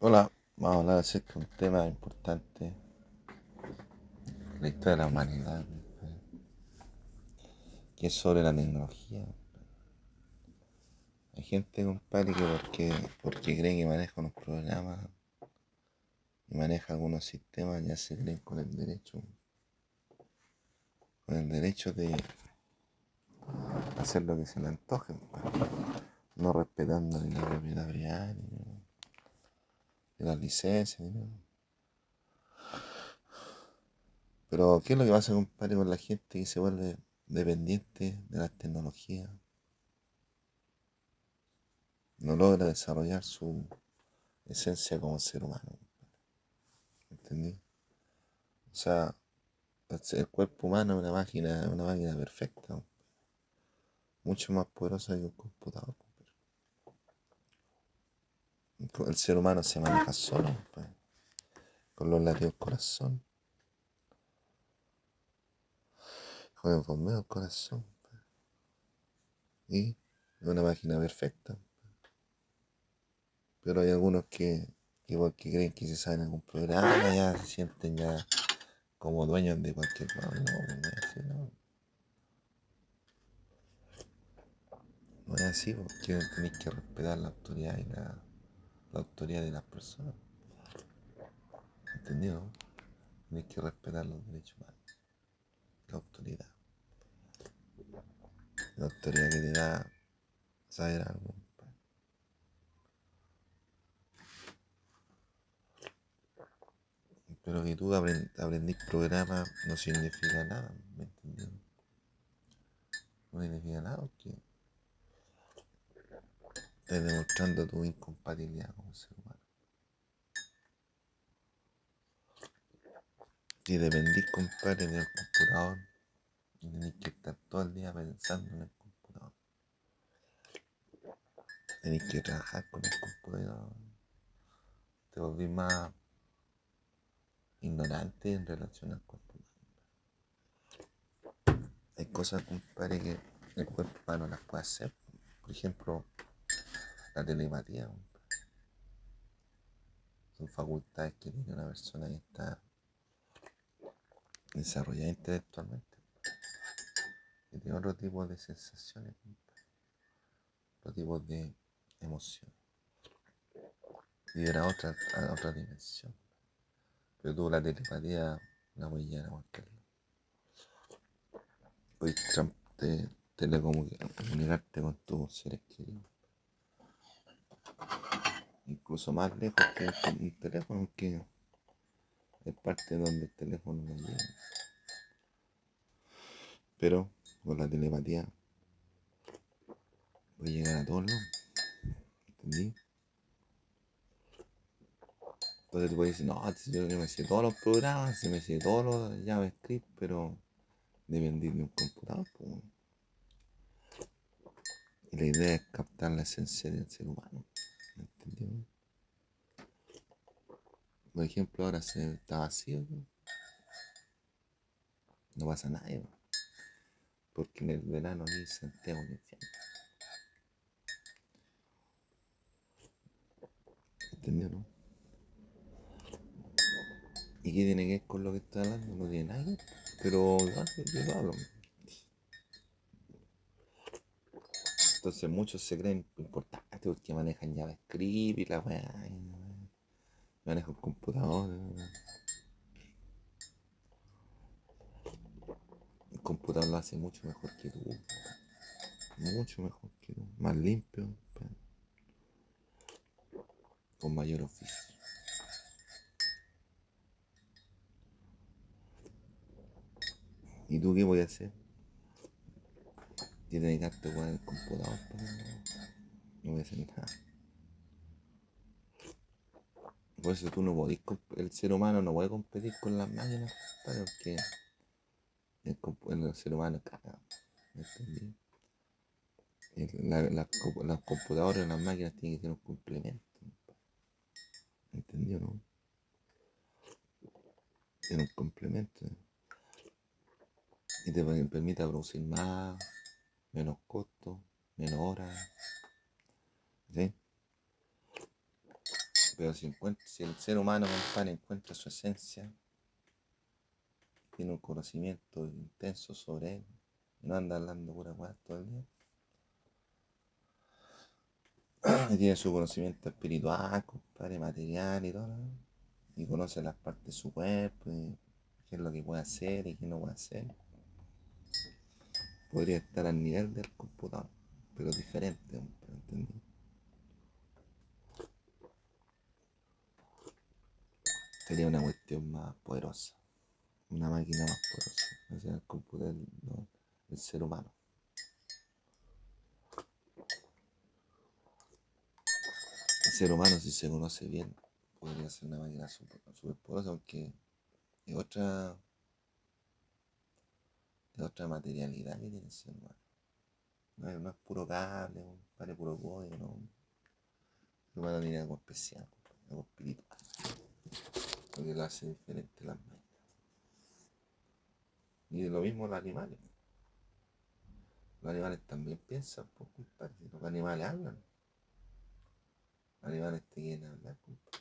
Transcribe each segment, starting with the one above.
Hola, vamos a hablar acerca de un tema importante, la historia de la humanidad, que es sobre la tecnología. Hay gente, compadre, que porque, porque cree que maneja unos programas y maneja algunos sistemas, ya se creen con el derecho, con el derecho de hacer lo que se le antoje, no respetando ni la propiedad privada, ni de las licencias, ¿no? Pero, ¿qué es lo que pasa, compadre, con la gente que se vuelve dependiente de las tecnologías? No logra desarrollar su esencia como ser humano. ¿Entendí? O sea, el cuerpo humano es una máquina, una máquina perfecta. Mucho más poderosa que un computador el ser humano se maneja solo, pues, con los latidos corazón, con el bombeo corazón, pues. y una máquina perfecta. Pero hay algunos que, igual que creen que se saben algún programa, ya se sienten ya como dueños de cualquier no, no, no no. Es así, porque tenéis que respetar la autoridad y la la autoridad de las personas. ¿Entendido? Tienes que respetar los derechos humanos. La autoridad. La autoridad que te da saber algo. Pero que tú aprendís programa no significa nada, ¿me entiendes? No significa nada porque Estás demostrando tu incompatibilidad como ser humano. Si dependís, compadre, del computador, tenés que estar todo el día pensando en el computador. Tenés que trabajar con el computador. Te volvís más ignorante en relación al cuerpo humano. Hay cosas, compadre, que el cuerpo humano las puede hacer. Por ejemplo, la telepatía. Son facultades que tiene una persona que está desarrollada intelectualmente. Que tiene otro tipo de sensaciones, otro tipo de emociones. Y era otra, otra dimensión. Pero tú la telepatía la voy a llegar a cualquier lado. Hoy te, telecomunicarte con tus seres queridos incluso más lejos que un teléfono, que es parte donde el teléfono no llega. Pero con la telepatía voy a llegar a todos lados. ¿Entendí? Entonces tú puedes decir, no, yo me sé todos los programas, me sé todos los JavaScript, pero dependí de un computador. Y la idea es captar la esencia del ser humano. Por ejemplo, ahora se está vacío. No, pasa nada. Porque en el verano ni Santiago ni ¿Entendió, no? ¿Y qué tiene que ver con lo que está hablando? No tiene nada Pero yo lo hablo. Entonces muchos se creen importantes porque manejan JavaScript y la weá. Manejo el computador. El computador lo hace mucho mejor que tú. Mucho mejor que tú. Más limpio. Con mayor oficio. ¿Y tú qué voy a hacer? y dedicarte con el computador, no voy a hacer nada. Por eso tú no podés, el ser humano no puede competir con las máquinas, porque el, el ser humano. ¿Entendí? La, la, las computadoras las máquinas tienen que ser un complemento. ¿Entendió, no? Es un complemento. Y te permite producir más menos costo, menos horas. Pero si, el ser humano, compadre, encuentra su esencia, tiene un conocimiento intenso sobre él, y no anda hablando pura weá todo el día, y tiene su conocimiento espiritual, compadre, material y todo, ¿no? y conoce las partes de su cuerpo, qué es lo que puede hacer y qué no puede hacer. Podría estar al nivel del computador, pero diferente, ¿entendí? Sería una cuestión más poderosa, una máquina más poderosa, no sea el computador, no, el ser humano. El ser humano, si se conoce bien, podría ser una máquina super poderosa, aunque es otra, es otra materialidad que tiene el ser humano. No es, puro cable, de puro código, no. El humano tiene algo especial, algo espiritual, lo que lo hace diferente las máquinas. Y lo mismo los animales. Los animales también piensan, pues, Los animales hablan. Los animales te quieren hablar, compadre.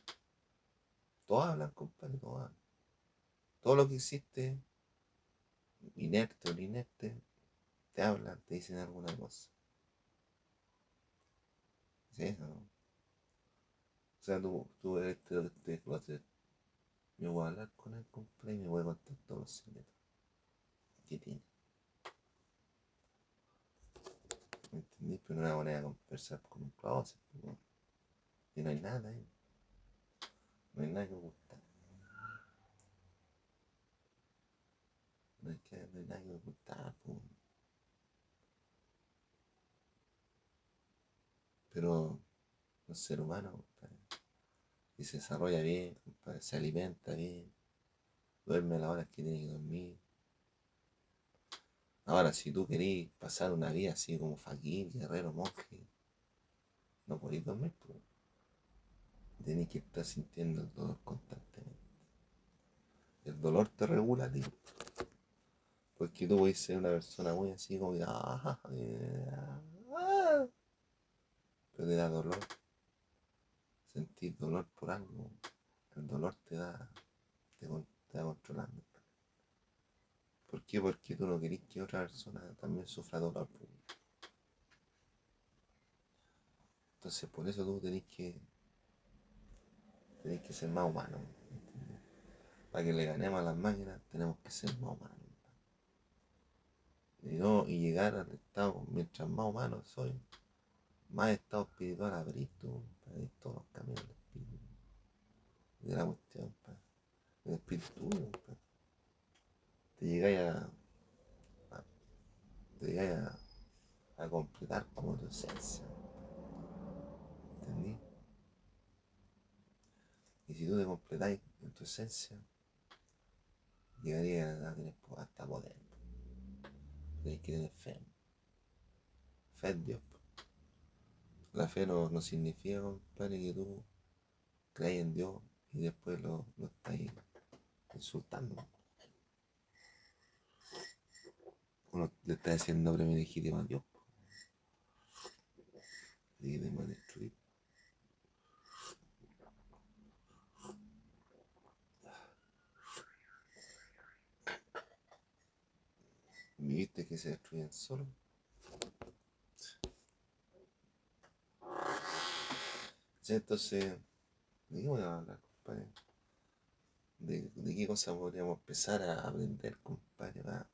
Todos hablan, compadre, todos hablan. Todo lo que existe, inerte o inerte, te hablan, te dicen alguna cosa. ¿Sí? eso, ¿no? O sea, tú, tú eres este closet. Yo voy a hablar con él, compadre, y me voy a contar todos los secretos que tiene. ¿Me entendí? Pero no una manera de conversar con un closet. pues, weón. Y no hay nada ahí. No hay nada que ocultar. No hay, que, no hay nada que ocultar. pues. Pero el ser humano, compadre, se desarrolla bien, se alimenta bien, duerme a las horas que tiene que dormir. Ahora, si tú querés pasar una vida así como fakir, guerrero, monje, no podés dormir, pues. Tenés que estar sintiendo el dolor constantemente. El dolor te regula ti. Porque tú puedes ser una persona muy así como que, "Ah, eh, ah", pero te da dolor. Sentir dolor por algo. El dolor te da, te, te va controlando. ¿Por qué? Porque tú no querés que otra persona también sufra dolor. pues. Entonces por eso tú tenés que tenés que ser más humano. ¿entiendes? Para que le ganemos a las máquinas tenemos que ser más humanos. Y, no, y llegar al estado, mientras más humano soy, más estado espiritual abrís tú, abrir todos los espíritu. De la cuestión, pa. el espíritu, pa. te llegáis a, te llegáis a, completar como tu esencia. ¿Entendí? Y si tú te completáis en tu esencia, llegarías a tener hasta poder. Tienes que tener fe. Fe en Dios. La fe no, no significa, compadre, que tú creas en Dios y después lo, lo estás insultando. Uno le está diciendo premio legítimo a Dios. Y te va a. ¿Viste que se destruyen solos? Sí, entonces, ¿de a hablar, compadre? ¿De, de qué cosa podríamos empezar a aprender, compadre, para,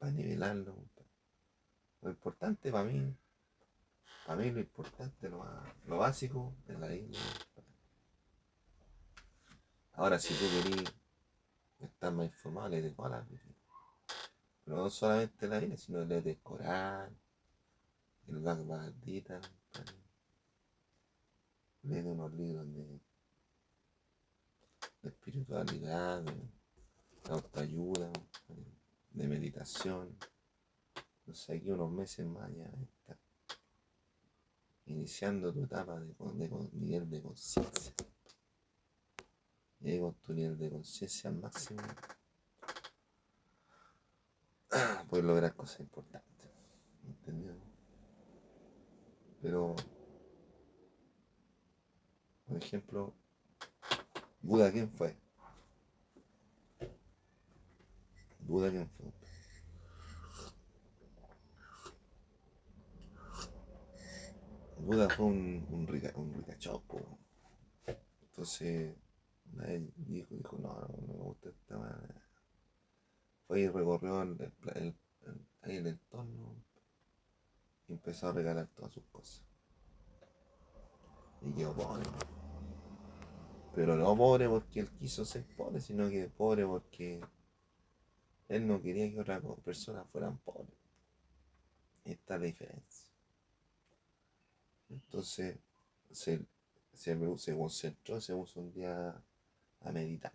para nivelarlo, compadre? Lo importante para mí, para mí lo importante, lo, lo básico es la compadre. Ahora, si tú querés estar más informado, léete toda la. Pero no solamente la Biblia, sino léete el Corán, el Gita, compadre. Léete unos libros de, de espiritualidad, de, autoayuda, de meditación. No sé, aquí unos meses más ya está iniciando tu etapa de, nivel de conciencia. Y ahí tu nivel de conciencia al máximo, puedes lograr cosas importantes. ¿Entendido? Pero Por ejemplo, Buda, ¿quién fue? Buda, ¿quién fue? Buda fue un, un, rica, un ricachopo. Entonces, nadie dijo, dijo, no, no, no me gusta esta manera. Fue y recorrió el, el, el, el entorno y empezó a regalar todas sus cosas. Y quedó pobre. Pero no pobre porque él quiso ser pobre, sino que pobre porque él no quería que otras personas fueran pobres. Esta es la diferencia. Entonces se, se, se concentró, se puso un día a meditar.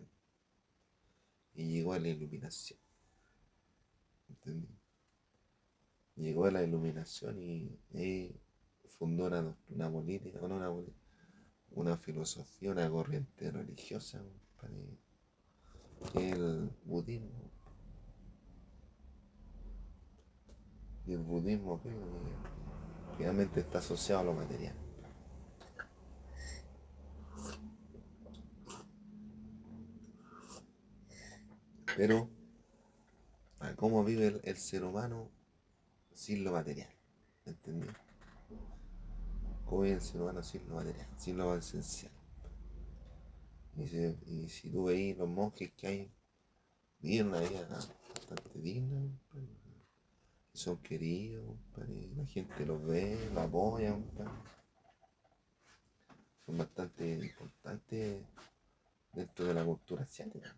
Y llegó a la iluminación. ¿Entendí? Llegó a la iluminación y, fundó una, una política, no una, una filosofía, una corriente religiosa, es el budismo. Y el budismo que finalmente está asociado a lo material. Pero, ¿cómo vive el, el ser humano sin lo material? ¿Entendí? ¿Cómo vive el ser humano sin lo material, sin lo esencial? Y si, y si tú veis los monjes que hay, viven una vida bastante digna, son queridos, compadre, la gente los ve, los apoya, compadre. Son bastante importantes dentro de la cultura asiática.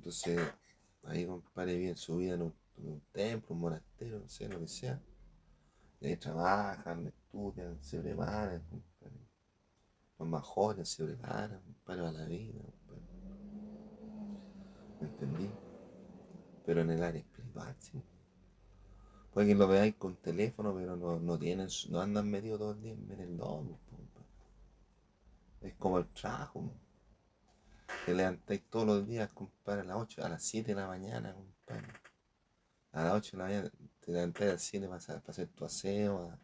Entonces, ahí compadre bien su vida en un, templo, un monasterio, no sé, lo que sea. Y ahí trabajan, estudian, se preparan, compadre. Los más jóvenes se preparan, compadre, a la vida, compadre. ¿Me entendí? Pero en el área espiritual, sí. Puede que lo veáis con teléfono, pero no, no tienen, no andan medio todo el día en el lomo, compadre. Es como el trabajo, te levantáis todos los días, compadre, a las 8, a las 7 de la mañana, compadre. A las 8 de la mañana te levantáis a las 7 para, para hacer tu aseo, a,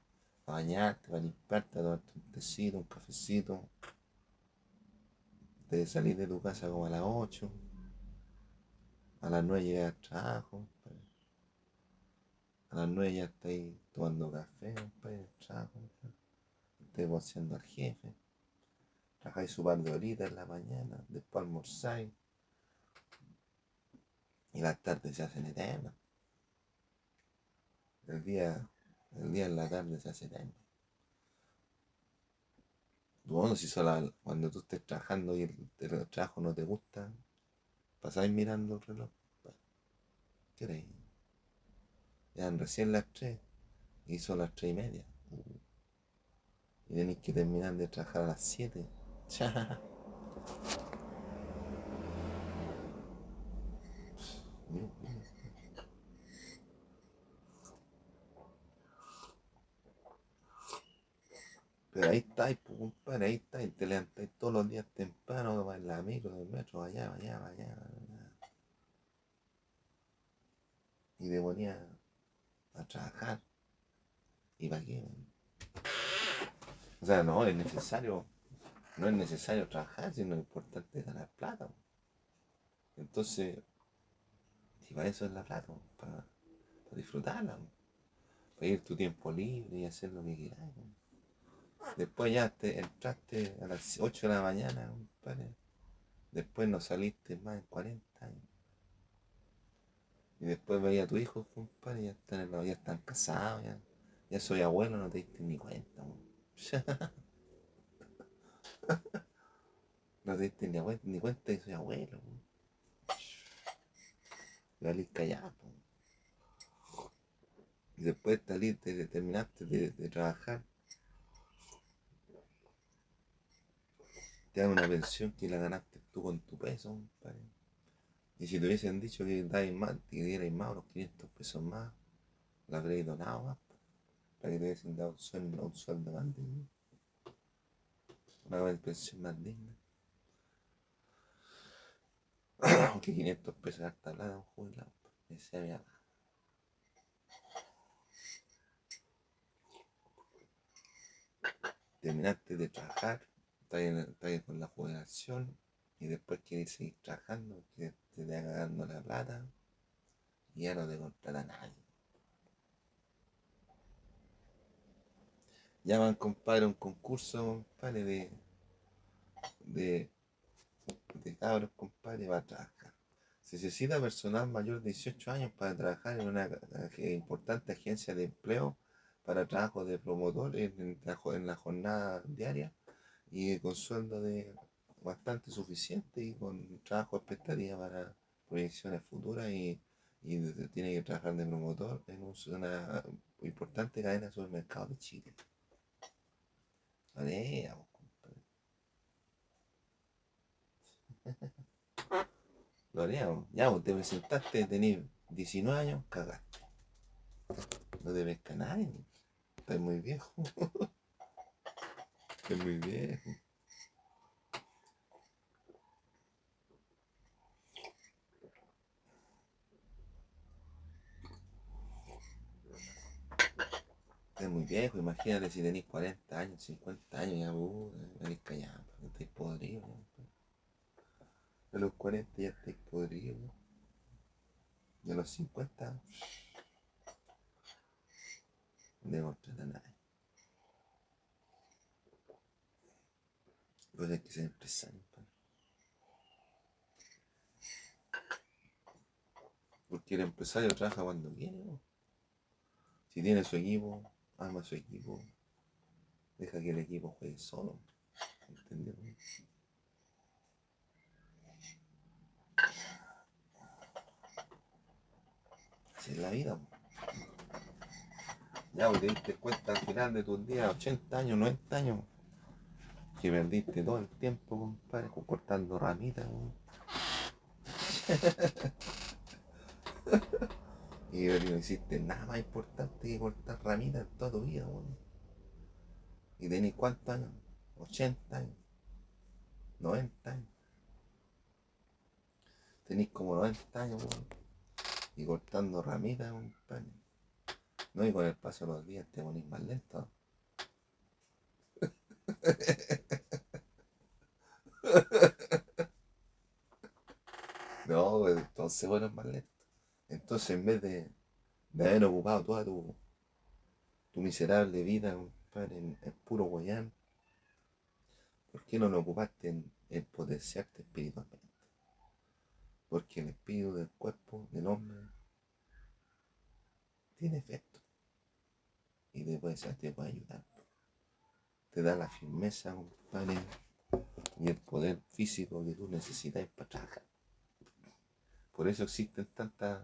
a bañarte, para limpiarte, a tomarte un tecito, un cafecito. De salir de tu casa como a las 8. A las 9 llegas al trabajo, compadre. A las 9 ya estáis tomando café, compadre, el trabajo, compadre. Estáis voceando al jefe trabajáis su par de horitas en la mañana, después almorzáis. Y las tardes se hacen eternas. El día, el día en la tarde se hace eterno. Bueno, si solo cuando tú estés trabajando y el, trabajo no te gusta, pasáis mirando el reloj. ¿Qué crees? Eran recién las tres y son las tres y media. Y tenéis que terminar de trabajar a las siete. Pero ahí estáis, pues, compadre, ahí estáis, te levantáis todos los días temprano, vas en la micro del metro, allá, allá, allá, allá. Y te ponía a trabajar. ¿Y para qué? O sea, no, es necesario no es necesario trabajar, sino importante ganar plata. Entonces, si para eso es la plata, para, disfrutarla, para ir tu tiempo libre y hacer lo que quieras. Después ya te entraste a las 8 de la mañana, compadre. Después no saliste más en 40 años. Y después veía a tu hijo, compadre, ya están, ya están casados, ya, ya soy abuelo, no te diste ni cuenta. no te diste ni, cuenta de soy abuelo. Salís callado. Y después te terminaste de, trabajar. Te dan una pensión que la ganaste tú con tu peso, compadre. Y si te hubiesen dicho que dais más, que dierais más, unos 500 pesos más, la habréis donado para que te hubiesen dado un sueldo, un una pensión más digna. Aunque 500 pesos hasta la un jubilado. decía mi. Terminaste de trabajar, estás con la jubilación y después quieres seguir trabajando, que te está ganando la plata y ya no te contrata nadie. Llaman, compadre, a un concurso, compadre, de, de, de cabros, compadre, va a trabajar. Se necesita personal mayor de 18 años para trabajar en una importante agencia de empleo para trabajo de promotor en, la jornada diaria y con sueldo de bastante suficiente y con trabajo expectativa para proyecciones futuras y, tiene que trabajar de promotor en una importante cadena de supermercados de Chile. Lo compadre. Lo Ya, vos te presentaste, tenés 19 años, cagaste. No te pesca nadie. Estás muy viejo. Estás muy viejo. Es muy viejo, imagínate si tenéis 40 años, 50 años, ya vos, venís callado, estáis podridos. A los 40 ya estáis podridos. Y a los 50, no demostrate a nadie. Pues hay que ser empresario. Porque el empresario trabaja cuando quiere. Si tiene su equipo, ama su equipo, deja que el equipo juegue solo. ¿Entendió? Así es la vida. Ya, porque te cuenta al final de tus días, 80 años, 90 años, que perdiste todo el tiempo, compadre, cortando ramitas. Y no hiciste nada más importante que cortar ramitas en toda tu vida, Y tenés cuántos años? 80 años. 90 años. Tenés como 90 años, Y cortando ramitas, compadre. No, y con el paso de los días te ponís más lento. no, entonces bueno, es más lento. Entonces, en vez de, haber ocupado toda tu, tu miserable vida en, puro guayán, ¿por qué no lo ocupaste en, potenciarte espiritualmente? Porque el espíritu del cuerpo del hombre tiene efecto y puede, te puede ayudar. Te da la firmeza, compadre, y el poder físico que tú necesitas para trabajar. Por eso existen tantas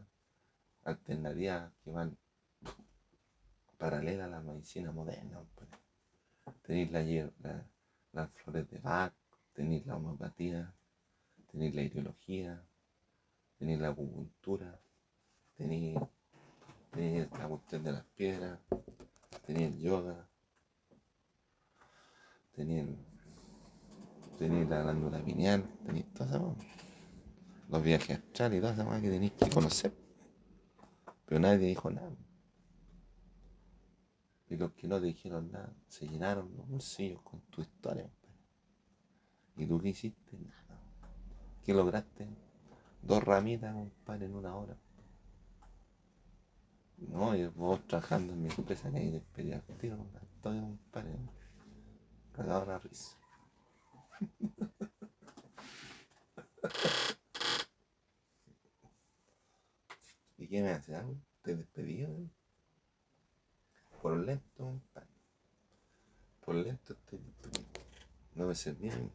alternativas que van paralelas a la medicina moderna. Pues. Tenéis la, las flores de Bach, tenéis la homeopatía, tenéis la ideología, tenéis la acupuntura, tenéis, la cuestión de las piedras, tenéis el yoga, tenéis, tenéis la glándula pineal, tenéis todas esas los viajes astrales y todas esas que tenéis que conocer. Pero nadie dijo nada. Y los que no te dijeron nada se llenaron los bolsillos con tu historia. ¿Y tú qué hiciste? Nada. ¿Qué lograste? Dos ramitas, compadre, en una hora. No, y vos trabajando en mi empresa que hay despedida tío, estoy compadre. Cagado la risa. qué me hace? algo? ¿Te despedido? Por lento, Por lento estoy despedido. No me bien.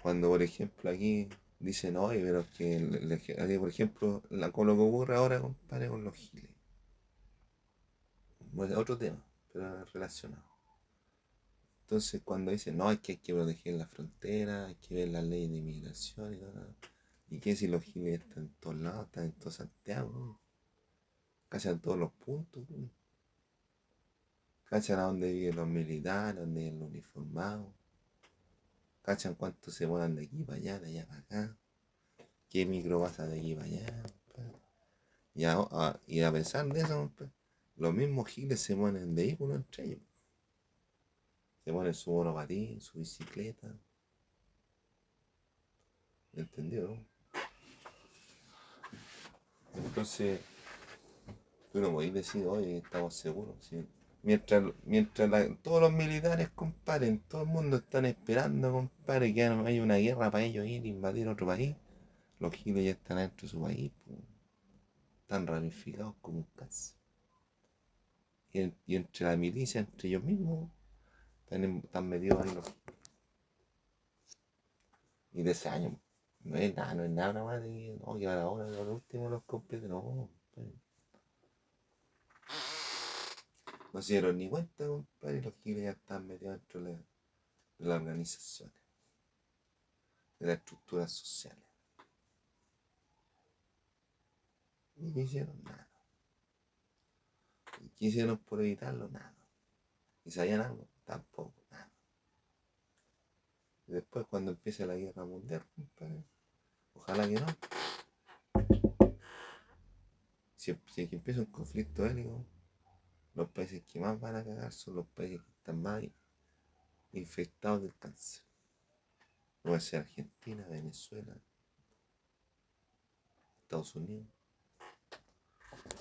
Cuando, por ejemplo, aquí dicen, oye, pero que, por ejemplo, la, con lo que ocurre ahora, compadre, con los giles. otro tema, pero relacionado. Entonces, cuando dicen, no, es que hay que proteger la frontera, hay que ver la ley de inmigración y todo, ¿Y qué si los giles están en todos lados? Están en todo Santiago. Casi en todos los puntos. Cachan a dónde viven los militares, dónde viven los uniformados. Cachan cuánto se mueven de aquí para allá, de allá para acá. ¿Qué micro pasa de aquí para allá? Y a, y a pesar de eso, los mismos giles se ponen en vehículos entre ellos. Se ponen su monopatín, su bicicleta. ¿Entendió? Entonces, tú no podés decir, oye, estamos seguros. Mientras, mientras todos los militares, compadre, todo el mundo están esperando, compadre, que haya una guerra para ellos ir a invadir otro país, los giles ya están dentro de su país, están ramificados como un caso. Y, entre la milicia, entre ellos mismos, están, metidos ahí los Y de ese año, no es nada, no es nada más de que, no, que ahora, los últimos los completos, no, No se dieron ni cuenta, compadre, y los giles ya están metidos dentro de, las organizaciones, de las estructuras sociales. Ni hicieron nada. ¿Y qué hicieron por evitarlo? Nada. ¿Y sabían algo? Tampoco, nada. Y después cuando empiece la guerra mundial, compadre, ojalá que no. Si, si empieza un conflicto bélico, los países que más van a cagar son los países que están más infectados del cáncer. No va a ser Argentina, Venezuela, Estados Unidos.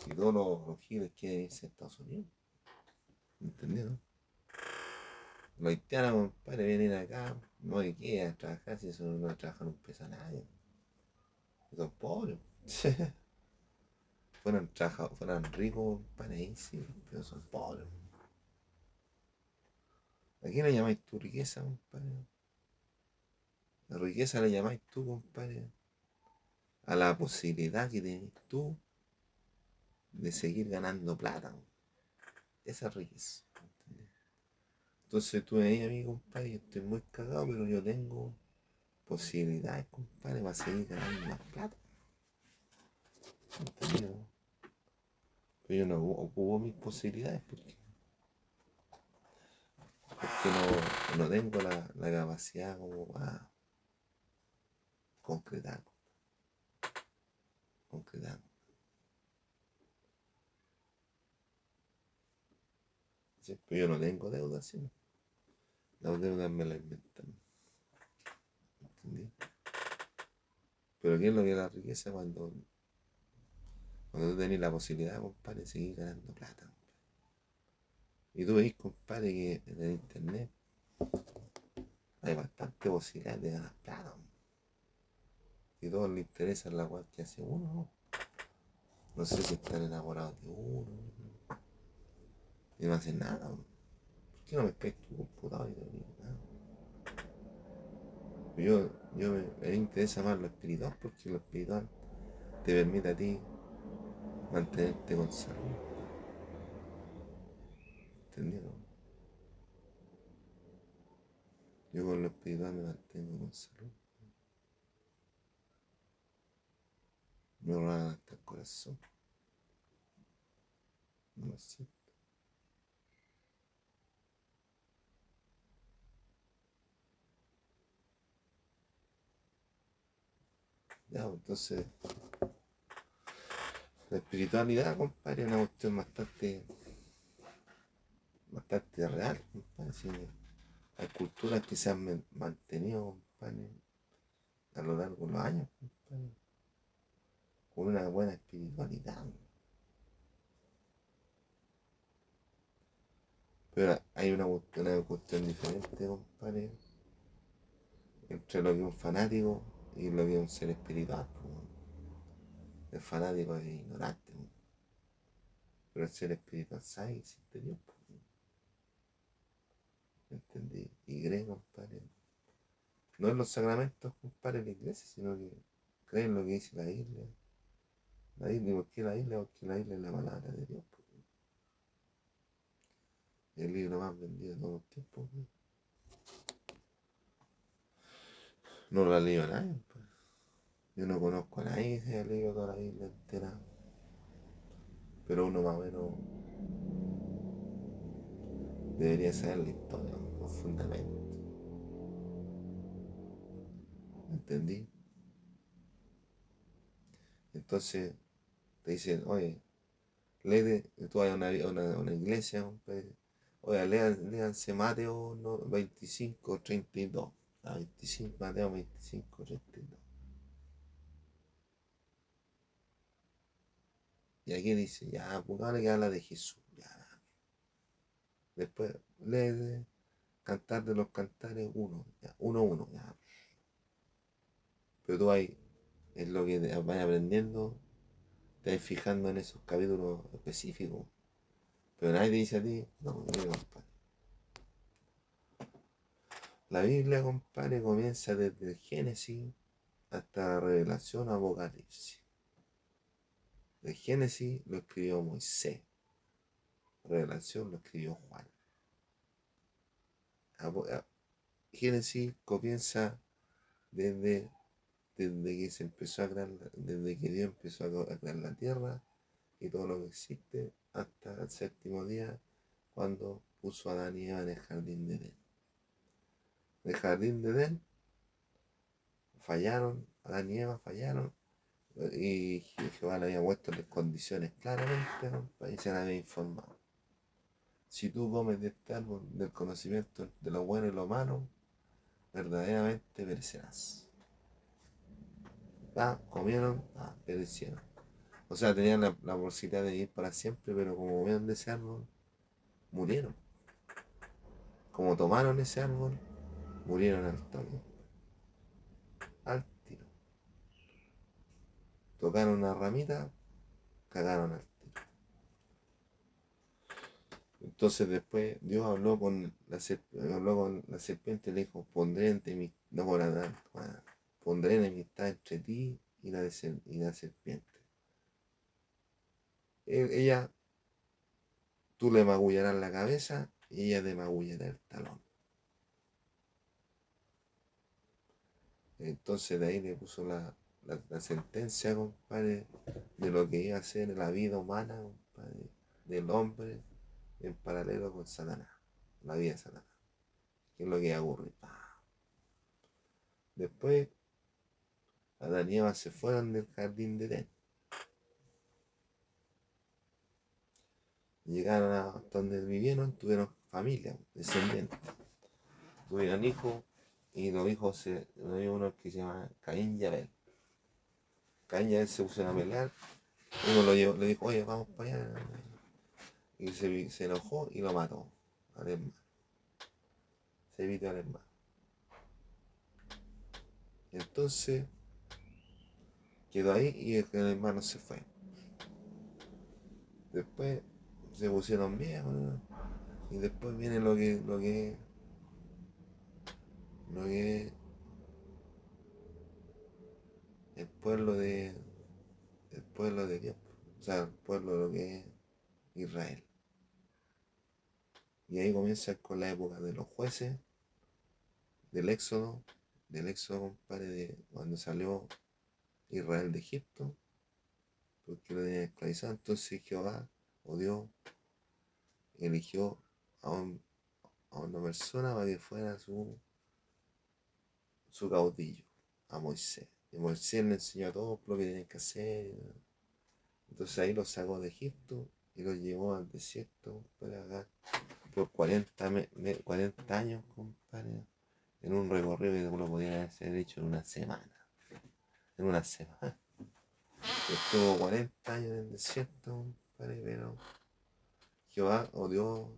Y todos los, giles quieren irse a Estados Unidos. ¿Entendido? Los haitianos, compadre, vienen acá, no hay que a trabajar si eso no trabajan un peso a nadie. Son pobres. fueran, fueran ricos, paraísos, pero son pobres. ¿A quién le llamáis tu riqueza, compadre? La riqueza le llamáis tú, compadre, a la posibilidad que tenés tú de seguir ganando plata. Esa riqueza. Entonces tú me dices a mí, compadre, yo estoy muy cagado, pero yo tengo posibilidades, compadre, para seguir ganando más plata. ¿Entendido? Pero yo no ocupo mis posibilidades porque, porque no, tengo la, capacidad como para concretar. Concretar. pero yo no tengo deuda, ¿sí? Las deudas me las inventan. ¿Entendí? Pero ¿qué es lo es la riqueza cuando cuando tú tenés la posibilidad, compadre, de seguir ganando plata. Y tú veis, compadre, que en el internet hay bastante posibilidad de ganar plata. Y a todos interesa la cual que hace uno. No sé si están enamorados de uno. Y no hacen nada. ¿Por qué no me pescas tu computador y te nada? Yo, yo me, me interesa más lo espiritual porque lo espiritual te permite a ti mantenerte con salud. ¿Entendido? Yo con lo espiritual me mantengo con salud. Me roban hasta el corazón. No lo siento. Ya, entonces la espiritualidad, compadre, es una cuestión bastante, bastante real, compadre. hay culturas que se han mantenido, compadre, a lo largo de los años, compadre, con una buena espiritualidad. Pero hay una, una cuestión diferente, compadre, entre lo que un fanático y lo es un ser espiritual. El fanático es ignorante. Pero el ser espiritual sabe que existe Dios. ¿Entendí? Y cree, compadre. No en los sacramentos, compadre, de la iglesia, sino que cree en lo que dice la isla. La isla, ¿por qué la isla? Porque la isla es la palabra de Dios. El libro más vendido de todos los tiempos. No lo ha leído nadie. Yo no conozco a nadie que haya leído toda la Biblia entera. Pero uno más o menos debería saber la historia, los fundamentos. ¿Entendí? Entonces te dicen, oye, lee, tú vas a una, una, una iglesia, oye, lean, léanse Mateo no, 25, 32. 25, Mateo 25, 32. Y aquí dice, ya, pues ahora que habla de Jesús. Ya. Después, lee Cantar de los Cantares 1, uno, uno, ya. Pero tú ahí, es lo que vas aprendiendo, te vas fijando en esos capítulos específicos. Pero nadie te dice a ti, no, mire, compadre. La Biblia, compadre, comienza desde el Génesis hasta la revelación Apocalipsis. Génesis lo escribió Moisés. Revelación lo escribió Juan. Génesis comienza desde desde que se empezó a crear, desde que Dios empezó a crear la tierra y todo lo que existe, hasta el séptimo día, cuando puso a Adán y Eva en el jardín de Edén. El jardín de Edén fallaron, Adán y Eva fallaron, y Jehová le había puesto las condiciones claramente, y se le había informado. Si tú comes de este árbol del conocimiento de lo bueno y lo malo, verdaderamente perecerás comieron, perecieron. O sea, tenían la, posibilidad de ir para siempre, pero como ven de ese árbol, murieron. Como tomaron ese árbol, murieron al toque. Al tiro. Tocaron una ramita, cagaron al tiro. Entonces después Dios habló con la, serpiente y le dijo, pondré entre mi, no pondré enemistad entre ti y la, y la serpiente. E, ella, tú le magullarás la cabeza y ella te magullará el talón. Entonces de ahí le puso la, sentencia, compadre, de lo que iba a ser la vida humana, compadre, del hombre en paralelo con Satanás, la vida de Satanás, que es lo que ocurre. Después Adán y Eva se fueron del jardín de Edén. Llegaron a donde vivieron, tuvieron familia, descendientes. Tuvieron hijos y los hijos se, uno que se llama Caín y Abel. Y Abel se pusieron a pelear. Uno lo llevó, le dijo, oye, vamos para allá. Y se, se enojó y lo mató al hermano. Se evitó al hermano. Entonces, quedó ahí y el, hermano se fue. Después se pusieron viejos y después viene lo que lo que lo que el pueblo de el pueblo de Dios, o sea, el pueblo de lo que es Israel. Y ahí comienza con la época de los jueces, del éxodo, del éxodo, compadre, de cuando salió Israel de Egipto, porque lo tenían esclavizado. Entonces Jehová, o Dios, eligió a, una persona para que fuera su, su caudillo, a Moisés. Y Moisés le enseñó a todos lo que tenían que hacer. Entonces ahí lo sacó de Egipto y lo llevó al desierto, para por 40, 40 años, compadre, en un recorrido que uno podía hacer hecho en una semana en una semana. Estuvo 40 años en el desierto, pero Jehová o Dios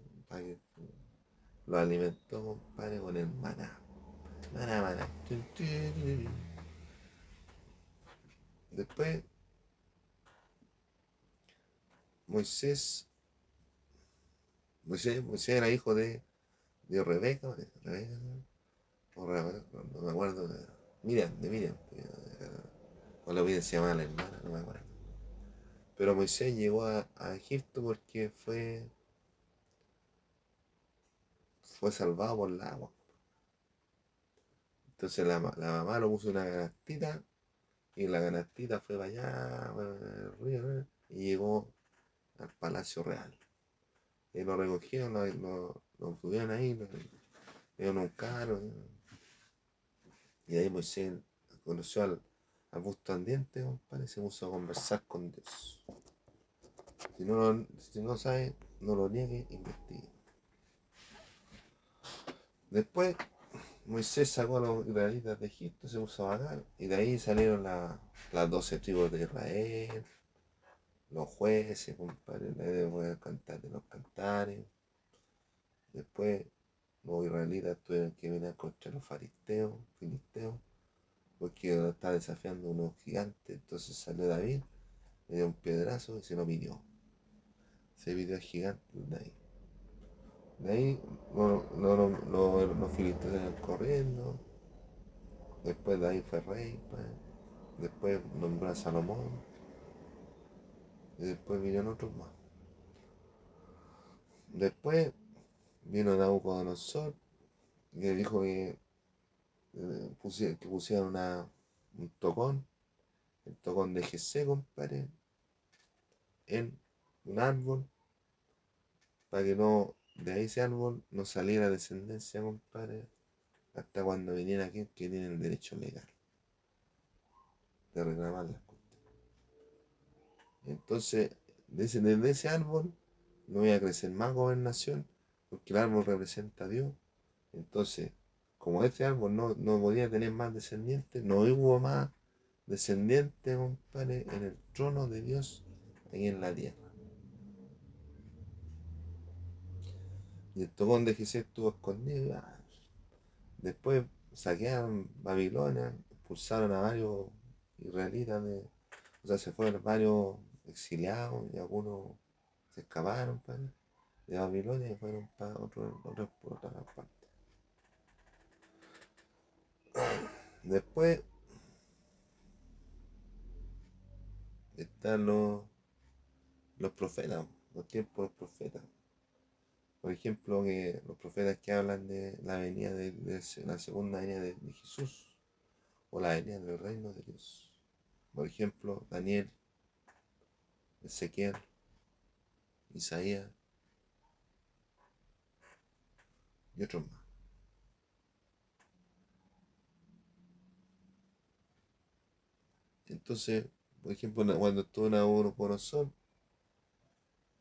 lo alimentó, compadre, con el maná. Maná, maná. Después, Moisés, Moisés, Moisés era hijo de, de Rebeca, o Rebeca, no me acuerdo, de Miriam, de Miriam o la vida se llamaba la hermana, no me acuerdo. Pero Moisés llegó a, Egipto porque fue, fue salvado por el agua. Entonces la, mamá lo puso una canastita y la canastita fue para allá, el río, y llegó al Palacio Real. Y lo recogieron, lo, lo, tuvieron ahí, lo, dieron un carro. Y ahí Moisés conoció al, al busto andiente, compadre, se puso a conversar con Dios. Si no, lo, si no sabe, no lo niegue, investigue. Después, Moisés sacó a los israelitas de Egipto, se puso a vagar, y de ahí salieron las doce tribus de Israel, los jueces, compadre, de cantar de los cantares. Después, los israelitas tuvieron que venir contra los faristeos, filisteos, porque estaba desafiando unos gigantes. Entonces salió David, le dio un piedrazo y se lo pidió. Se pidió al gigante de ahí. De ahí los salieron corriendo. Después David fue rey. Pues. Después nombró a Salomón. Y después vinieron otros más. Después vino Nabucodonosor le dijo que, eh, que pusieran una, un tocón, el tocón de Jesé, compadre, en un árbol, para que no, de ese árbol no saliera descendencia, compadre, hasta cuando viniera aquel que tiene el derecho legal de reclamar las cosas. Entonces, desde, desde ese árbol no voy a crecer más gobernación porque el árbol representa a Dios. Entonces, como este árbol no, podía tener más descendientes, no hubo más descendientes, compadre, en el trono de Dios ahí en la tierra. Y el tocón de Jesús estuvo escondido. Después saquearon Babilonia, expulsaron a varios israelitas, o sea, se fueron varios exiliados y algunos se escaparon. Padre de Babilonia y fueron para otro, otro, por otra parte. Después están los, los profetas, los tiempos de los profetas. Por ejemplo, los profetas que hablan de la venida de, la segunda venida de, Jesús o la venida del reino de Dios. Por ejemplo, Daniel, Ezequiel, Isaías, y otros más. Entonces, por ejemplo, cuando estuvo Nabucodonosor,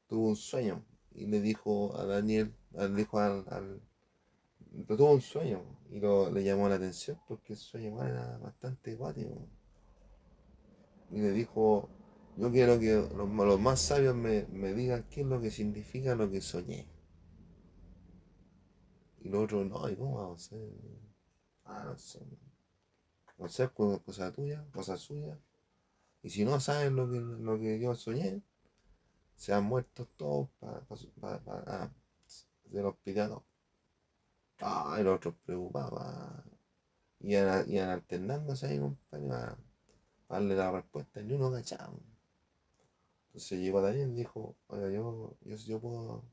tuvo un sueño y le dijo a Daniel, le dijo al, al tuvo un sueño y lo, le llamó la atención porque el sueño era bastante guático. Y le dijo, yo quiero que los, más sabios me, me digan qué es lo que significa lo que soñé. Y los otros, no, ¿y cómo vamos a hacer? Ah, no sé. No sé, cosa tuya, cosa suya. Y si no saben lo que, lo que yo soñé, se han muerto todos para pa, pa, ah, se los picados. Ah, y los otros preocupados. Iban, alternándose ahí, compadre, para, darle la respuesta. Ni uno cachaba. Entonces llegó Daniel y dijo, oiga, yo, yo, yo puedo,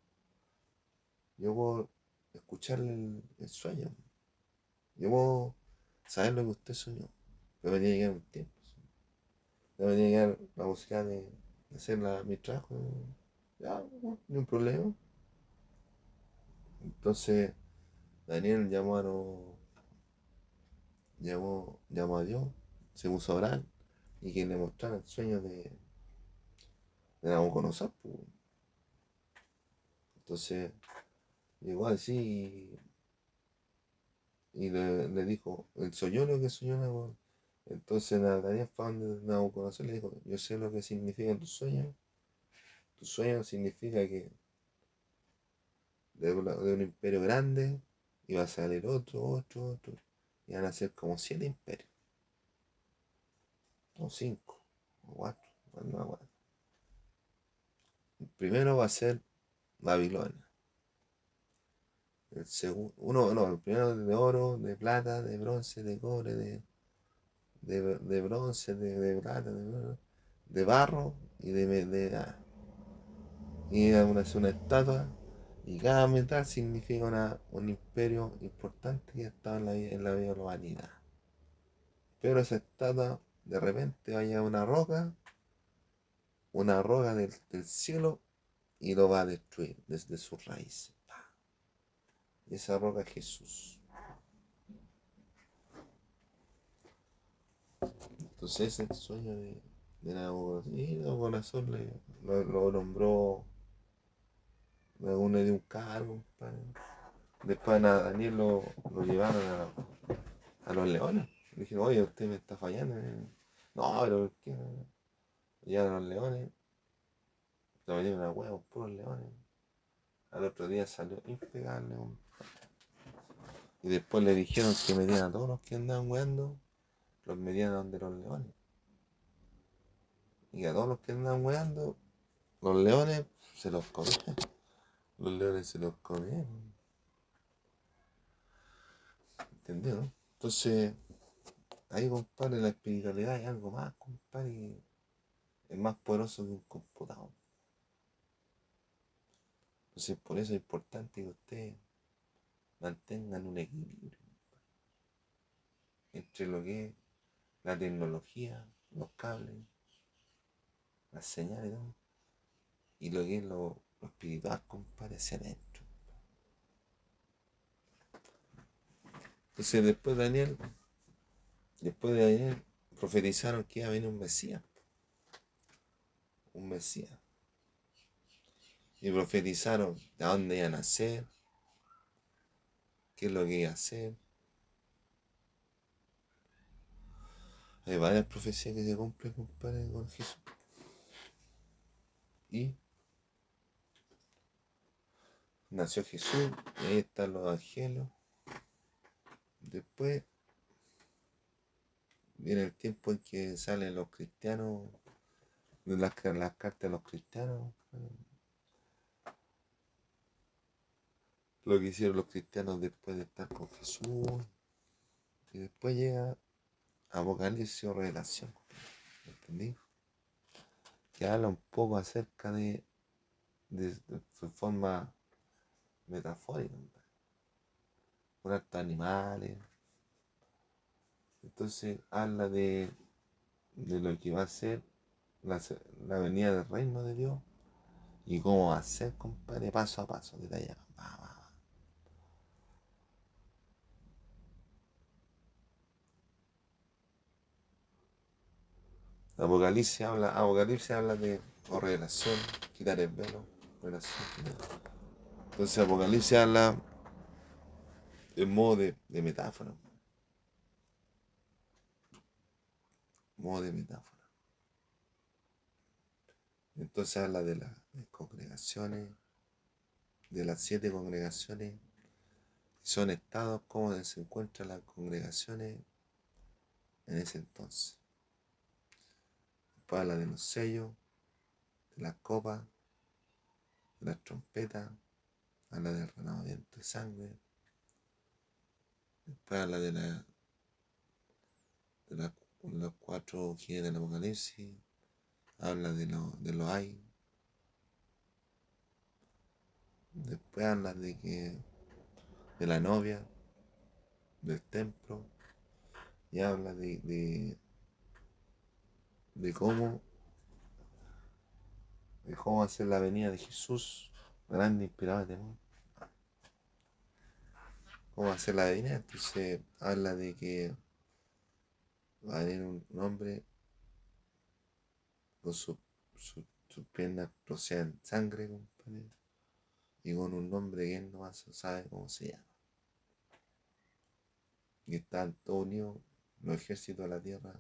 yo puedo escucharle el, sueño. Yo puedo saber lo que usted soñó, pero me tiene que un tiempo. Me tiene que llegar la posibilidad de, hacer la, mi trabajo. Ya, no, ni un problema. Entonces, Daniel llamó a llamó, llamó a Dios, se puso a orar y que le mostrara el sueño de, de Nabucodonosor. Pues. Entonces, Llegó así y, le, dijo, el soñó lo que soñó Entonces Daniel fue donde Nabucodonosor le dijo, yo sé lo que significa tu sueño. Tu sueño significa que de, un imperio grande iba a salir otro, otro, otro. Y van a ser como siete imperios. O cinco, o cuatro, no, El primero va a ser Babilonia. El segundo, uno, no, el primero de oro, de plata, de bronce, de cobre, de, de, bronce, de, plata, de, barro y de, de ah. y una, una estatua y cada metal significa una, un imperio importante que estaba en la, en la vida de la humanidad. Pero esa estatua de repente vaya a una roca, una roca del, del cielo y lo va a destruir desde sus raíces esa roca es Jesús. Entonces ese es el sueño de, de Nabucodonosor. Y Nabucodonosor le, lo, nombró, luego le dio un cargo. compadre. Después a Daniel lo, lo llevaron a, a los leones. Le dijeron, oye, usted me está fallando. No, pero ¿qué? Lo llevaron a los leones. Lo metieron a huevos, puros leones. Al otro día salió impecable. Y después le dijeron que metían a todos los que andaban weando, los metían a donde los leones. Y a todos los que andaban weando, los leones se los comían. Los leones se los comían. ¿Entendió? no? Entonces, ahí, compadre, la espiritualidad es algo más, compadre, es más poderoso que un computador. Entonces, por eso es importante que ustedes mantengan un equilibrio entre lo que es la tecnología, los cables, las señales, y lo que es lo, lo espiritual, compadre, hacia adentro. Entonces después Daniel, después de Daniel, profetizaron que iba a venir un Mesías. Un Mesías. Y profetizaron de dónde iba a nacer, qué es lo que iba a hacer. Hay varias profecías que se cumplen, compadre, con Jesús. Y nació Jesús, ahí están los evangelios. Después viene el tiempo en que salen los cristianos, las, las cartas de los cristianos. Lo que hicieron los cristianos después de estar con Jesús. Y después llega Apocalipsis o Revelación. ¿Entendí? Que habla un poco acerca de, de, forma metafórica. Con hartos animales. Entonces habla de, de lo que va a ser la, la venida del reino de Dios y cómo va a ser, compadre, paso a paso, detallado. Va, va, va. Apocalipsis habla, Apocalipsis habla de o revelación, quitar el velo, revelación. Entonces Apocalipsis habla en modo de, de metáfora. Modo de metáfora. Entonces habla de las congregaciones, de las siete congregaciones, son estados como se encuentran las congregaciones en ese entonces. Habla de los sellos, de las copas, de las trompetas, habla del renovamiento de sangre, después habla de, la, de la- los cuatro jinetes del Apocalipsis, habla de, lo, de los hay, después habla de que de la novia, del templo, y habla de, de, de cómo de cómo ser la venida de Jesús, grande inspirado de temor. ¿Cómo ser la venida? Entonces habla de que va a venir un hombre con su- su- sus piernas rocian sangre, compadre, y con un nombre que él no a sabe cómo se llama. Y están todos unidos, los ejércitos de la tierra,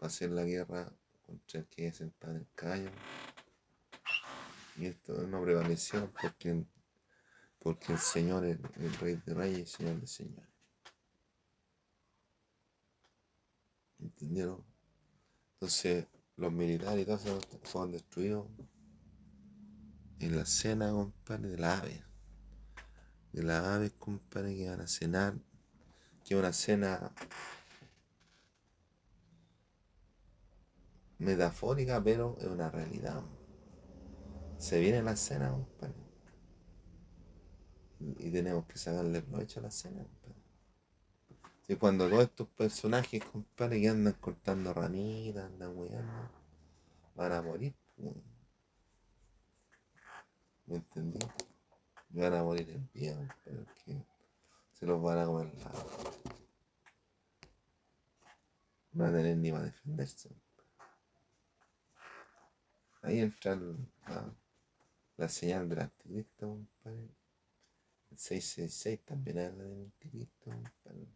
hacer la guerra contra el que sentado en el caballo. Y esto no prevaleció porque, porque el Señor es el Rey de Reyes y el Señor de Señores. ¿Entendieron? Entonces, los militares y todo fueron destruidos en la cena, compadre, de las aves. De las aves, compadre, que van a cenar. Que una cena metafórica, pero es una realidad. Se viene la cena, compadre. Y tenemos que sacarle provecho a la cena, compadre. Y cuando todos estos personajes, compadre, que andan cortando ramitas, andan weando, van a morir. ¿Me entendí? Van a morir en compadre, porque se los van a comer la... no va a tener ni para defenderse. Ahí entra la, la, señal del anticristo, compadre. El 666 también habla del anticristo, compadre.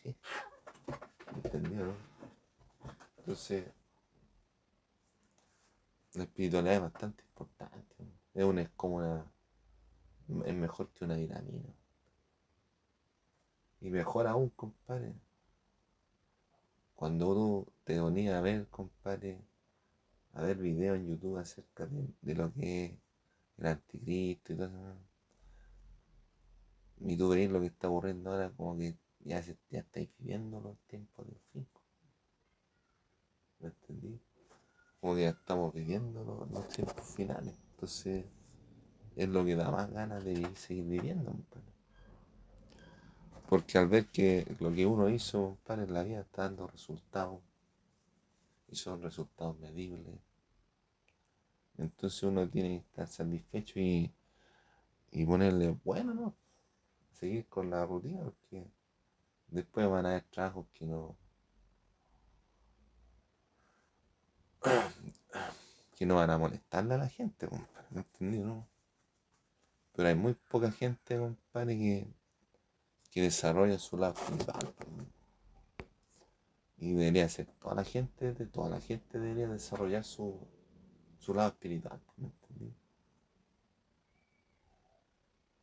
¿Sí? ¿Entendió, no? Entonces, la espiritualidad es bastante importante. Es, una, es como una. Es mejor que una vitamina. Y mejor aún, compadre. Cuando uno te ponía a ver, compadre, a ver videos en YouTube acerca de, lo que es el anticristo y todo eso. Y tú veis lo que está ocurriendo ahora, como que ya, se, ya estáis viviendo los tiempos del fin. ¿Me entendí? Como que ya estamos viviendo los, los tiempos finales. Entonces, es lo que da más ganas de seguir viviendo, compadre. Porque al ver que lo que uno hizo, para en la vida está dando resultados, y son resultados medibles, entonces uno tiene que estar satisfecho y, ponerle, bueno, ¿no? Seguir con la rutina, porque después van a haber trabajos que no, que no van a molestarle a la gente, compadre, ¿me entendí, no? Pero hay muy poca gente, compadre, que que desarrolla su lado espiritual. Y debería ser toda la gente, de toda la gente debería desarrollar su, su lado espiritual.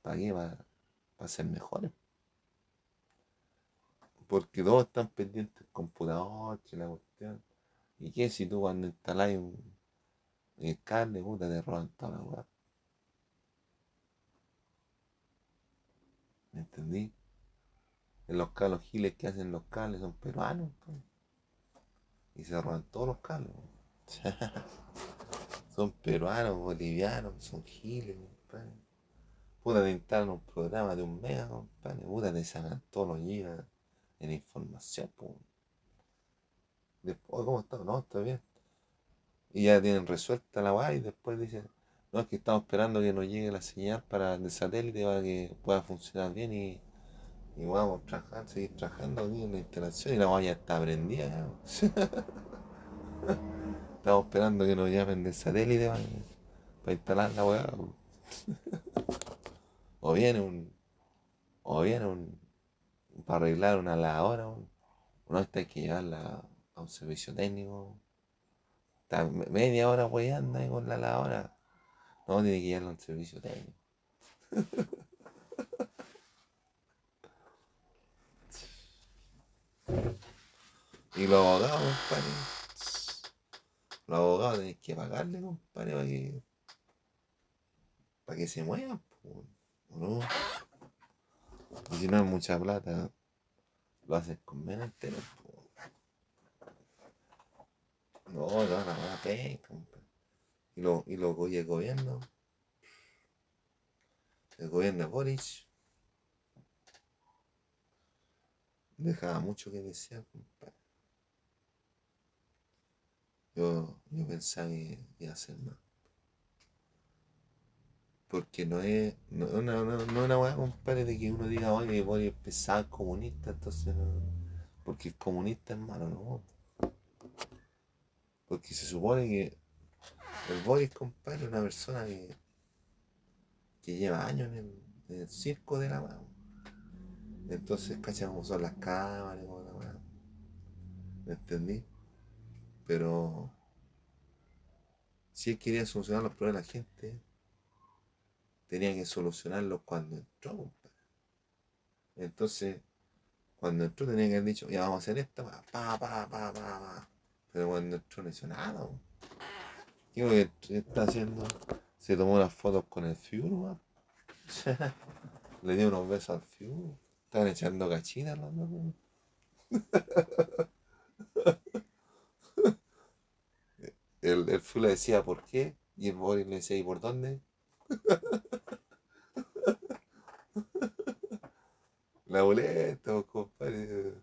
¿Para qué? Para, ser mejores. Porque todos están pendientes del computador, la cuestión. ¿Y qué si tú cuando instaláis un, carne, puta, te roban toda la weá? ¿Me entendí? Los calos giles que hacen los cables son peruanos. Y se roban todos los calos. son peruanos, bolivianos, son giles, compadre. Puta, te instalan un programa de un mega, compadre. Puta, te sacan todos los gigas en información, Después, ¿cómo está? No, está bien. Y ya tienen resuelta la weá y después dicen, no, es que estamos esperando que nos llegue la señal para el satélite para que pueda funcionar bien y y vamos a seguir trabajando aquí en la instalación y la valla está prendida. Estamos esperando que nos llamen del satélite para, instalar la weá. o viene un. O viene un. Para arreglar una lavadora. Uno está que llevarla a un servicio técnico. Está media hora weyando ahí con la lavadora. No, tiene que llevarla a un servicio técnico. Y los abogados, compadre. Los abogados tienen que pagarle, compadre, para que. para que se muevan, ¿o no? Y si no es mucha plata, lo haces con menos entero, No, no, no, no, compadre. Y lo, y lo el gobierno. El gobierno de Boris. Dejaba mucho que desear, compadre. Yo, yo pensaba que iba a hacer más. Porque no es, no, no, no, no una weá, compadre, de que uno diga, oye, voy a empezar comunista, entonces no. Porque el comunista es malo, no. Porque se supone que el Boris, compadre, es una persona que, que lleva años en el, circo de la mano. Entonces, ¿cachai? Como son las cámaras, como la weá. ¿Me entendí? Pero si él quería solucionar los problemas de la gente, tenía que solucionarlos cuando entró, Entonces, cuando entró tenía que haber dicho, ya vamos a hacer esto, pa, pa, pa, pa, pa. Pero cuando entró no hizo nada. ¿Qué que está haciendo? Se tomó las fotos con el Fiur, Le dio unos besos al Fiur. Estaban echando cachinas los el, el le decía por qué y el Boris le decía ¿y por dónde? La boleta, compadre.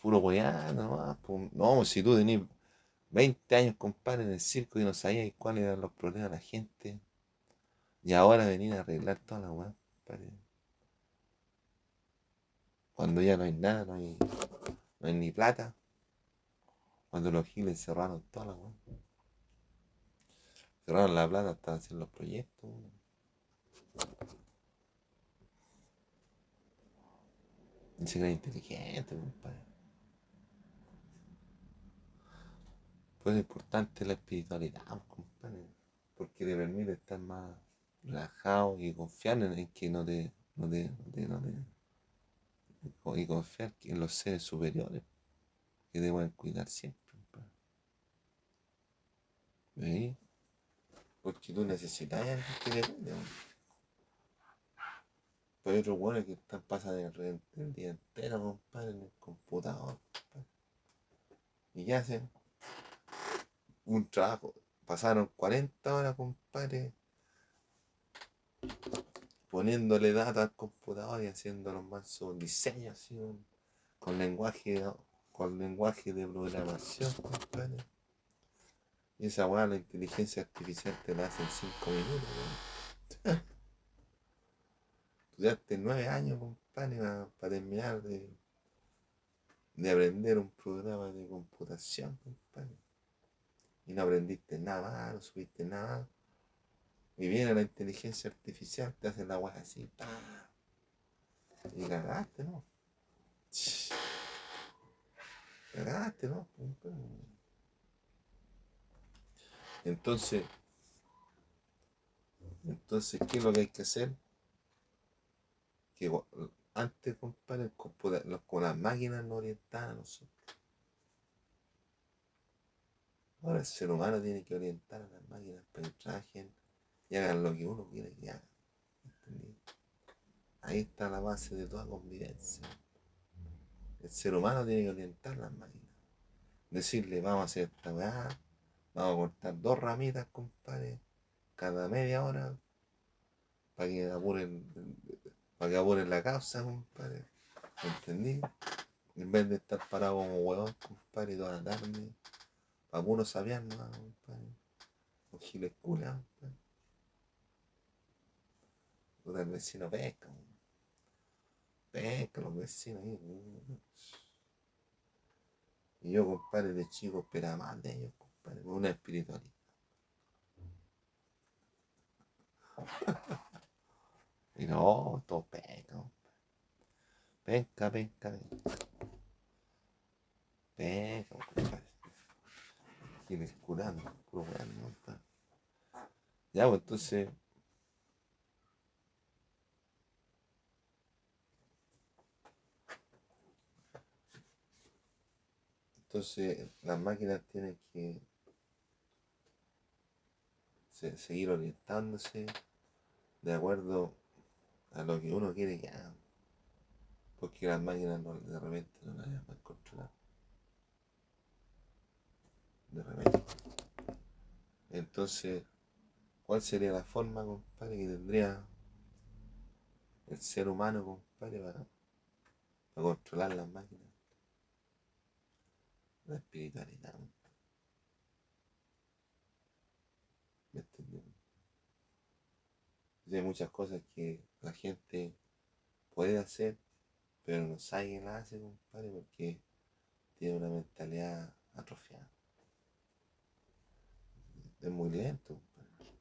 Puro weando nomás. No, si tú tenías 20 años, compadre, en el circo y no sabías cuáles eran los problemas de la gente. Y ahora venir a arreglar toda la weá, compadre. Cuando ya no hay nada, no hay, no hay ni plata. Cuando los giles cerraron toda la weá. Cerraron la plata hasta hacer los proyectos. Dice que era inteligente, compadre. Pues es importante la espiritualidad, compadre. Porque te permite estar más relajado y confiar en que no te, no te, no te- y confiar en los seres superiores que pueden cuidar siempre. ¿Veis? Porque tú necesitas que te cuide. Pero hay otros buenos que están pasando el, el día entero, compadre, en el computador. compadre. ¿Y hacen? Un trabajo. Pasaron 40 horas, compadre, poniéndole data al computador y mansos diseños así, weón, con lenguaje, con lenguaje de programación, compadre. Y esa weá, la inteligencia artificial te la hace en 5 minutos, weón. Estudiaste 9 años, compadre, para terminar de, de aprender un programa de computación, compadre. Y no aprendiste nada más, no supiste nada más. Y viene la inteligencia artificial, te hace la weá así. Y cagaste, ¿no? Cagaste, ¿no? Entonces, entonces, ¿qué es lo que hay que hacer? Que antes, compadre, con las máquinas nos orientaban a nosotros. Ahora el ser humano tiene que orientar a las máquinas para que trabajen y hagan lo que uno quiere que hagan. Ahí está la base de toda convivencia. El ser humano tiene que orientar las máquinas. Decirle, vamos a hacer esta weá, vamos a cortar dos ramitas, compadre, cada media hora, para que apuren, para que apuren la causa, compadre. ¿Entendí? En vez de estar parado como huevón, compadre, toda la tarde, para puro nomás, compadre. Los giles culas, compadre. Puta, el vecino pesca, weón. pesca los vecinos ahí. weón. Y yo, compadre, de chico esperaba más de ellos, compadre, con una espiritualidad. Y no, todo pesca, compadre. Pesca, pesca, pesca. Pesca, compadre. Giles curando, puro weón, compadre. Ya, pues entonces. Entonces, las máquinas tienen que se- seguir orientándose de acuerdo a lo que uno quiere que. Porque las máquinas no- de repente no las llaman controlar. De repente. Entonces, ¿cuál sería la forma, compadre, que tendría el ser humano, compadre, para controlar las máquinas? La espiritualidad. ¿Me entiendes? Hay muchas cosas que la gente puede hacer, pero no sabe que las hace, compadre, porque tiene una mentalidad atrofiada. Es muy lento, compadre.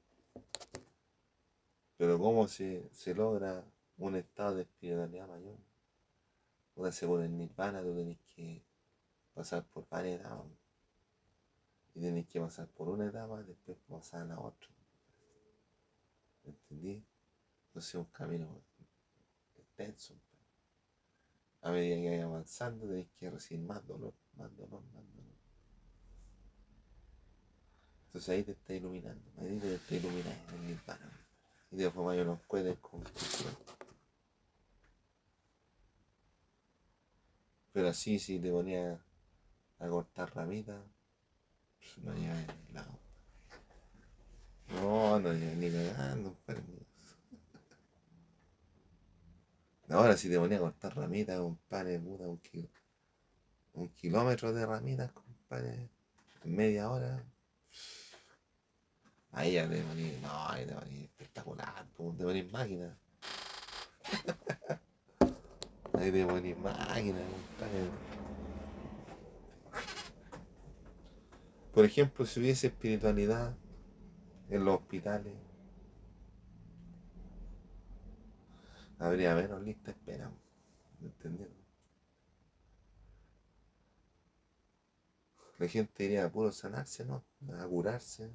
Pero ¿cómo se, se logra un estado de espiritualidad mayor? Una según el nirvana, tú tenés que pasar por varias etapas. Y tenés que pasar por una etapa, después pasar a la otra. ¿Entendí? Entonces es un camino extenso. A medida que vayas avanzando, tenés que recibir más dolor, más dolor, más dolor. Entonces ahí te está iluminando, ahí te está iluminando en el nirvana. Y después mayo los puedes con Pero así, si te ponías a cortar ramitas, pues, no llega a ningún lado. No, no llega ni cagando. Ahora si te ponía a cortar ramitas, compadre, puta, un, kilo, un kilómetro de ramitas, compadre, media hora. Ahí ya te ponía, no, ahí te ponía espectacular, te ponía máquina. Ahí te pones máquina, compadre. Por ejemplo, si hubiese espiritualidad en los hospitales, habría menos lista espera. ¿Me entendieron? La gente iría a puro sanarse, ¿no? A curarse.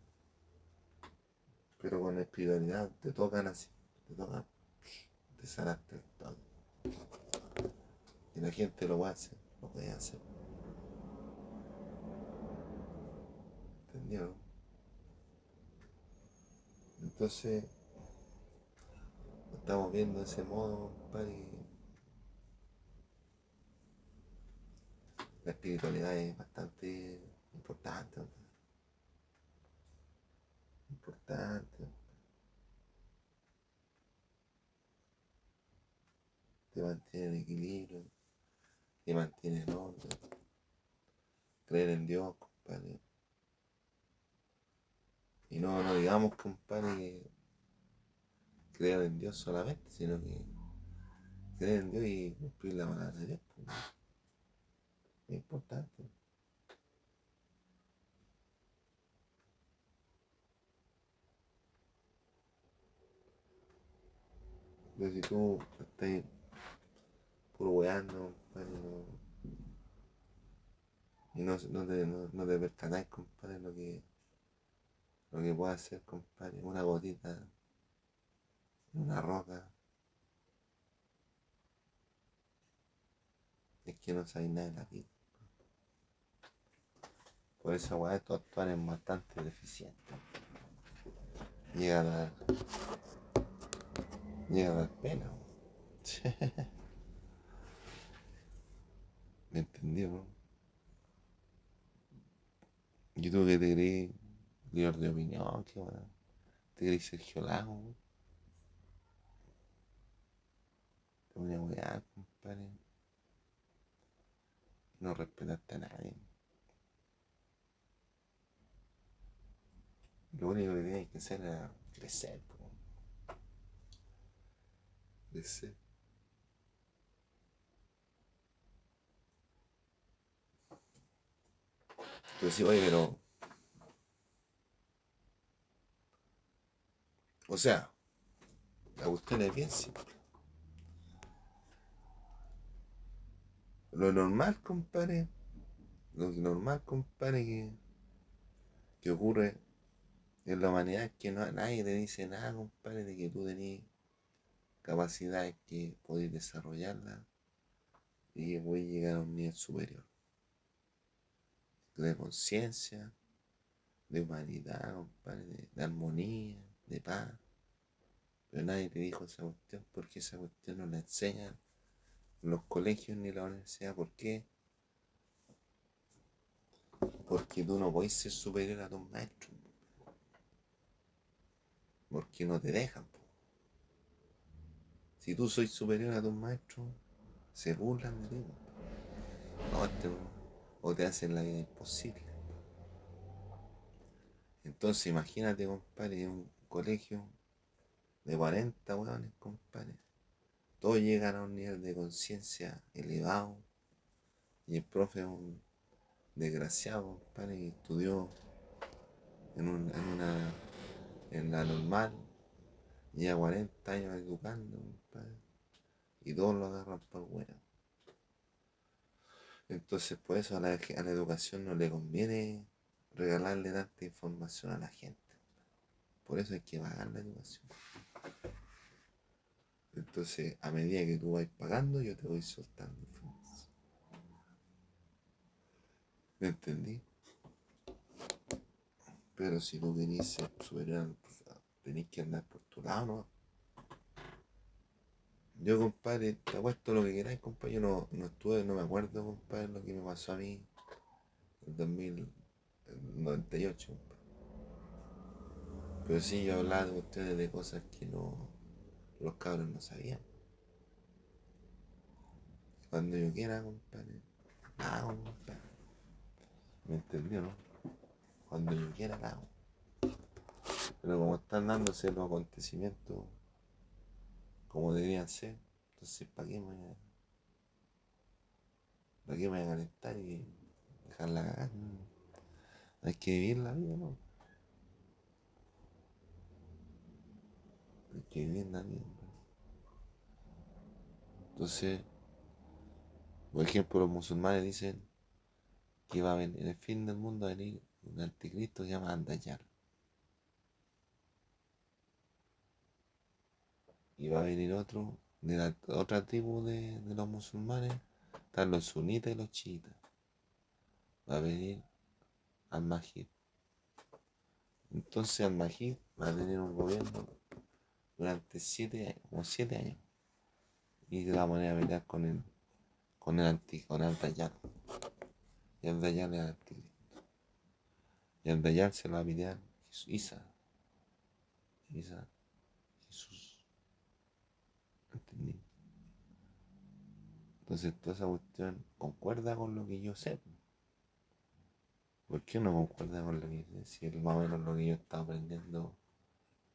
Pero con espiritualidad te tocan así, te tocan, te sanaste todo. Y la gente lo va a hacer, lo puede hacer. ¿Entendió? Entonces, lo estamos viendo de ese modo, compadre. La espiritualidad es bastante importante. Importante. Te mantiene en equilibrio, te mantiene en orden. Creer en Dios, compadre. Y no, no digamos, compadre, que creer en Dios solamente, sino que creer en Dios y cumplir la palabra de Dios. Pues, es importante. Pero si tú estás puro weando, compadre, y no, no, te, no, no te percatáis, compadre, lo que, lo que puede hacer, compadre, una gotita, una roca. Es que no sabéis nada de la vida. Por eso, weá, estos actores es bastante deficiente. Llega a dar. Llega a dar pena. ¿Me entendió, no? ¿Y tú que te crees líder de opinión? ¿Qué weá? ¿Te crees Sergio Lago? Te voy a wear, compadre. No respetaste a nadie. Lo único que tenías que hacer era crecer. po. Crecer. Decís, oye, pero. O sea, la cuestión es bien simple. Lo normal, compadre. Lo normal, compadre, que, que ocurre en la humanidad es que no, nadie te dice nada, compadre, de que tú tenés capacidades que podés desarrollarlas y que podés llegar a un nivel superior. De conciencia, de humanidad, compadre, de armonía, de paz. Pero nadie te dijo esa cuestión porque esa cuestión no la enseñan en los colegios ni la universidad. ¿Por qué? Porque tú no podés ser superior a tus maestros. Porque no te dejan. Si tú sois superior a tus maestros, se burlan de ti. este o te hacen la vida imposible. Entonces imagínate, compadre, un colegio de 40 hueones, compadre. Todos llegan a un nivel de conciencia elevado. Y el profe es un desgraciado, compadre, que estudió en, un- en una en la normal. Lleva 40 años educando, compadre. Y todos lo agarran por bueno. Entonces, por eso a la, a la educación no le conviene regalarle tanta información a la gente. Por eso hay que pagar la educación. Entonces, a medida que tú vas pagando, yo te voy soltando. ¿Me entendí? Pero si tú querés ser superior, tenés que andar por tu lado, ¿no? Yo, compadre, te apuesto lo que queráis, compadre. Yo no, no estuve, no me acuerdo, compadre, lo que me pasó a mí en 2098, compadre. Pero sí, yo hablaba de ustedes de cosas que no, los cabros no sabían. Cuando yo quiera, compadre, la compadre. ¿Me entendió, no? Cuando yo quiera, la. Pero como están dándose los acontecimientos como deberían ser, entonces, ¿para qué me voy a, ¿Para qué me voy a calentar y dejarla cagar? Hay que vivir la vida, ¿no? Hay que. Entonces, por ejemplo, los musulmanes dicen que va a venir, en el fin del mundo va a venir un anticristo que se llama Andayar. Y va a venir otro de la otra tribu de, los musulmanes. Están los sunitas y los chiitas. Va a venir al-Mahid. Entonces al-Mahid va a tener un gobierno durante siete años, como siete años. Y de la manera a pelear con el, con el antiguo, con el Dayal. Y el el anticristo. Y el Dayal se lo va a pelear Isa. Isa. Jesús. ¿Entendí? Entonces toda esa cuestión concuerda con lo que yo sé. ¿Por qué no concuerda con lo que yo sé? Si es más o menos lo que yo he estado aprendiendo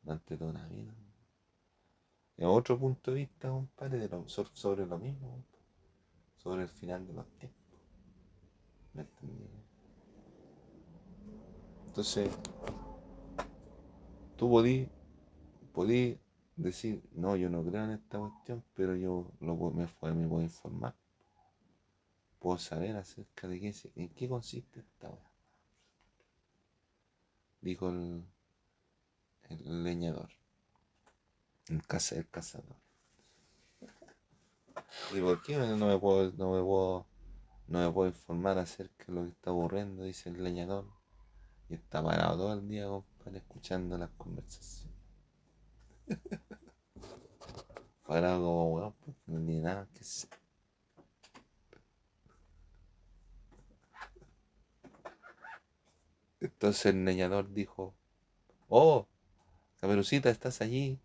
durante toda la vida. Es otro punto de vista, compadre, de lo, sobre lo mismo, sobre el final de los tiempos. ¿Me entendí? Entonces, tú podí, podí decir, no, yo no creo en esta cuestión, pero yo lo, me, puedo informar. Puedo saber acerca de qué, en qué consiste esta hora. Dijo el leñador, el, caza, el cazador. ¿Y por qué no me puedo, no me puedo, no me puedo informar acerca de lo que está ocurriendo? Dice el leñador. Y está parado todo el día, compadre, escuchando las conversaciones. parado como weón, porque no tiene nada que ser. Entonces el leñador dijo, oh, caperucita, estás allí.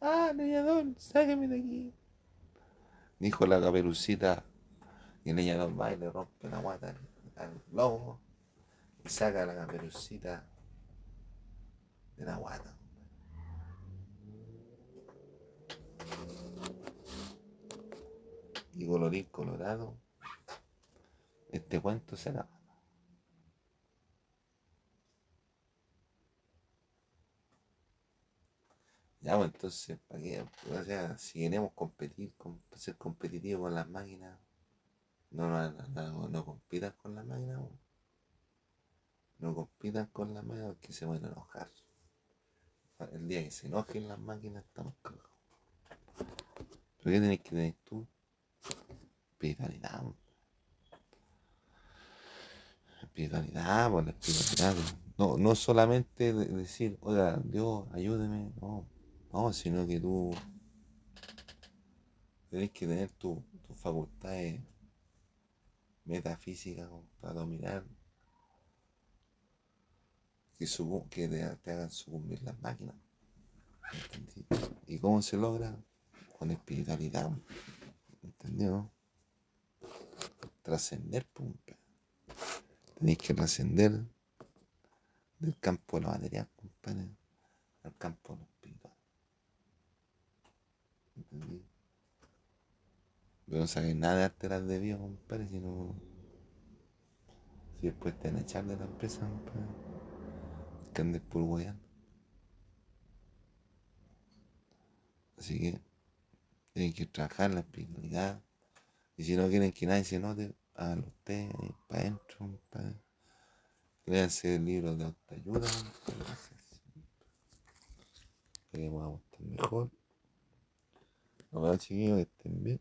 Ah, leñador, sáqueme de aquí. Dijo la caperucita, y el leñador va y le rompe la guata al, al lobo y saca la caperucita de la guata. Y colorín colorado, este cuento será. Ya, pues entonces. O sea, si queremos competir, com- ser competitivos con las máquinas, no, no, no, no, no compitan con las máquinas, weón. no compitan con las máquinas porque se van a enojar. El día que se enojen las máquinas estamos cagados. ¿Pero qué tenés que tener tú? Espiritualidad. Espiritualidad, pues la espiritualidad. No, no solamente de- decir, oiga, Dios, ayúdeme, no. No, sino que tú tenés que tener tus tu facultades metafísicas para dominar, que, sucu- que te, hagan sucumbir las máquinas. ¿entendí? ¿Y cómo se logra? Con espiritualidad. ¿Entendió? Trascender, pumpa. Tenéis que trascender del campo de lo material, compadre, al campo de ¿Entendí? Pero no sabes nada de alterar de vida, compadre, si no. Si después te van a echar de la empresa, compadre. Que andes por hueando. Así que tienen que trabajar la espiritualidad. Y si no quieren que nadie se note, háganlo ustedes para adentro, compadre. Léanse libros de autoayuda, compadre. Para que podamos estar mejor. Nos vemos, chiquillos, que estén bien.